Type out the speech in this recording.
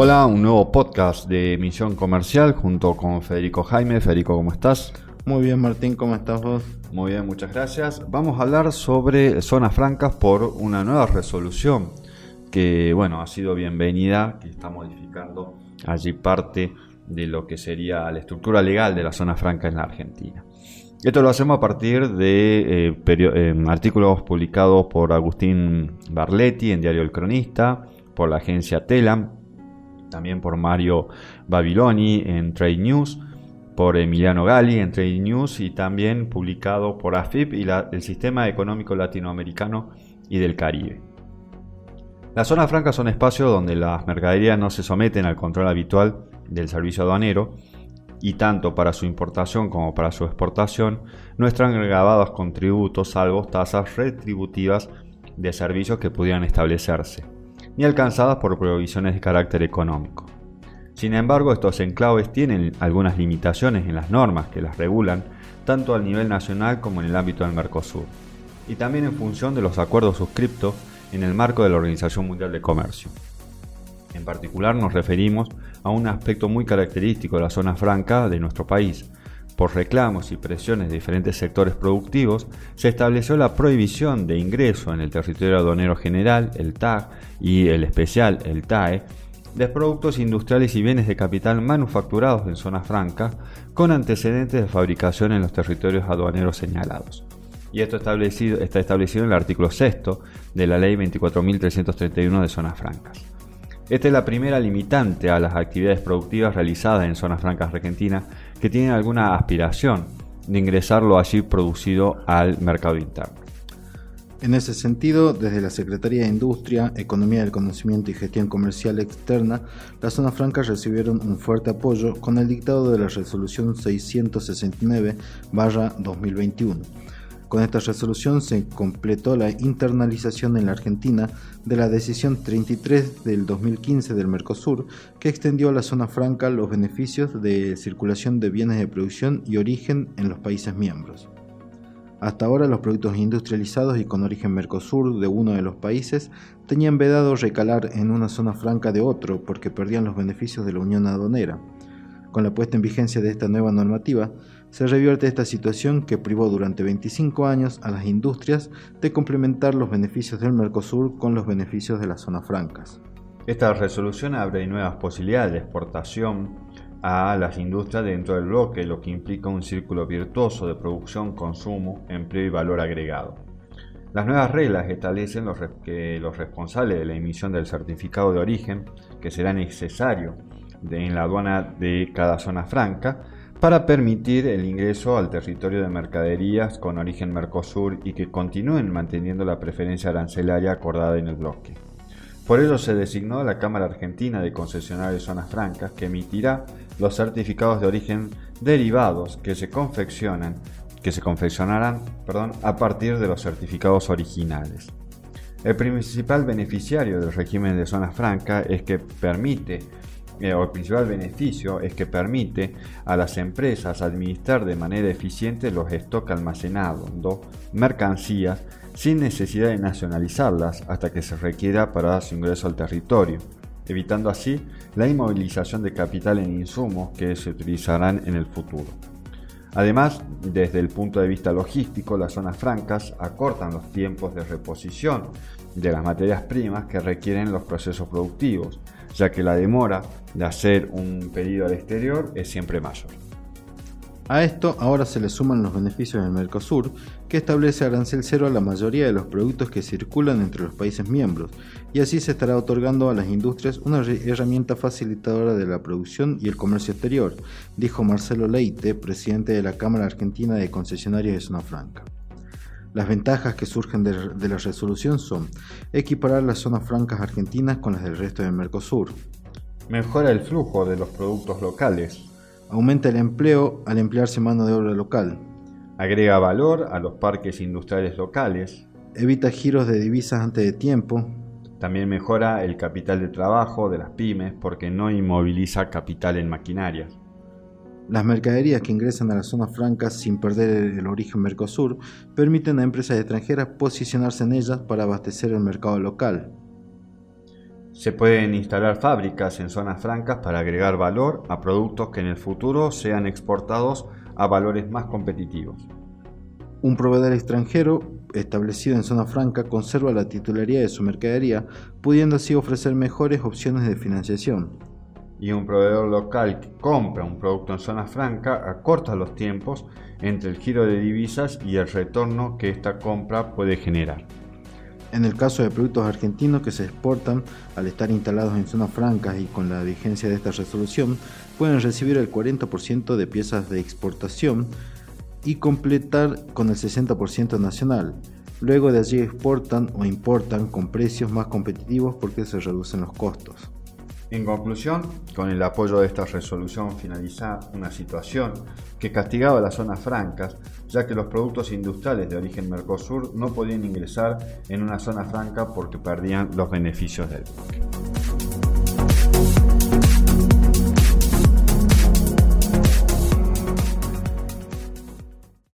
Hola, un nuevo podcast de Misión Comercial junto con Federico Jaime. Federico, ¿cómo estás? Muy bien, Martín, ¿cómo estás vos? Muy bien, muchas gracias. Vamos a hablar sobre zonas francas por una nueva resolución que, bueno, ha sido bienvenida, que está modificando allí parte de lo que sería la estructura legal de la zona franca en la Argentina. Esto lo hacemos a partir de eh, eh, artículos publicados por Agustín Barletti en Diario El Cronista, por la agencia Telam, también por Mario Babiloni en Trade News, por Emiliano Gali en Trade News y también publicado por AFIP y el Sistema Económico Latinoamericano y del Caribe. Las zonas francas son espacios donde las mercaderías no se someten al control habitual del servicio aduanero y tanto para su importación como para su exportación no están grabados con tributos salvo tasas retributivas de servicios que pudieran establecerse, ni alcanzadas por provisiones de carácter económico. Sin embargo, estos enclaves tienen algunas limitaciones en las normas que las regulan, tanto al nivel nacional como en el ámbito del Mercosur, y también en función de los acuerdos suscriptos en el marco de la Organización Mundial de Comercio. En particular nos referimos a un aspecto muy característico de la zona franca de nuestro país. Por reclamos y presiones de diferentes sectores productivos, se estableció la prohibición de ingreso en el territorio aduanero general, el TAG, y el especial, el TAE, de productos industriales y bienes de capital manufacturados en zona franca con antecedentes de fabricación en los territorios aduaneros señalados. Y esto está establecido en el artículo 6 de la Ley 24.331 de zonas francas. Esta es la primera limitante a las actividades productivas realizadas en zonas francas argentinas que tienen alguna aspiración de ingresar lo allí producido al mercado interno. En ese sentido, desde la Secretaría de Industria, Economía del Conocimiento y Gestión Comercial Externa, las zonas francas recibieron un fuerte apoyo con el dictado de la Resolución 669-2021 con esta resolución se completó la internalización en la Argentina de la decisión 33 del 2015 del Mercosur, que extendió a la zona franca los beneficios de circulación de bienes de producción y origen en los países miembros. Hasta ahora los productos industrializados y con origen Mercosur de uno de los países tenían vedado recalar en una zona franca de otro porque perdían los beneficios de la unión aduanera. Con la puesta en vigencia de esta nueva normativa, se revierte esta situación que privó durante 25 años a las industrias de complementar los beneficios del Mercosur con los beneficios de las zonas francas. Esta resolución abre nuevas posibilidades de exportación a las industrias dentro del bloque, lo que implica un círculo virtuoso de producción, consumo, empleo y valor agregado. Las nuevas reglas establecen que los responsables de la emisión del certificado de origen, que será necesario en la aduana de cada zona franca, para permitir el ingreso al territorio de mercaderías con origen Mercosur y que continúen manteniendo la preferencia arancelaria acordada en el bloque. Por ello se designó la Cámara Argentina de Concesionarios Zonas Francas que emitirá los certificados de origen derivados que se confeccionan que se confeccionarán a partir de los certificados originales. El principal beneficiario del régimen de zonas francas es que permite eh, el principal beneficio es que permite a las empresas administrar de manera eficiente los stocks almacenados, mercancías, sin necesidad de nacionalizarlas hasta que se requiera para su ingreso al territorio, evitando así la inmovilización de capital en insumos que se utilizarán en el futuro. Además, desde el punto de vista logístico, las zonas francas acortan los tiempos de reposición de las materias primas que requieren los procesos productivos, ya que la demora de hacer un pedido al exterior es siempre mayor. A esto ahora se le suman los beneficios del Mercosur, que establece arancel cero a la mayoría de los productos que circulan entre los países miembros, y así se estará otorgando a las industrias una herramienta facilitadora de la producción y el comercio exterior, dijo Marcelo Leite, presidente de la Cámara Argentina de Concesionarios de Zona Franca. Las ventajas que surgen de, la resolución son equiparar las zonas francas argentinas con las del resto del Mercosur. Mejora el flujo de los productos locales. Aumenta el empleo al emplearse mano de obra local. Agrega valor a los parques industriales locales. Evita giros de divisas antes de tiempo. También mejora el capital de trabajo de las pymes porque no inmoviliza capital en maquinarias. Las mercaderías que ingresan a las zonas francas sin perder el origen Mercosur permiten a empresas extranjeras posicionarse en ellas para abastecer el mercado local. Se pueden instalar fábricas en zonas francas para agregar valor a productos que en el futuro sean exportados a valores más competitivos. Un proveedor extranjero establecido en zona franca conserva la titularidad de su mercadería, pudiendo así ofrecer mejores opciones de financiación. Y un proveedor local que compra un producto en zona franca acorta los tiempos entre el giro de divisas y el retorno que esta compra puede generar. En el caso de productos argentinos que se exportan, al estar instalados en zonas francas y con la vigencia de esta resolución, pueden recibir el 40% de piezas de exportación y completar con el 60% nacional. Luego de allí exportan o importan con precios más competitivos porque se reducen los costos. En conclusión, con el apoyo de esta resolución finaliza una situación que castigaba las zonas francas, ya que los productos industriales de origen Mercosur no podían ingresar en una zona franca porque perdían los beneficios del.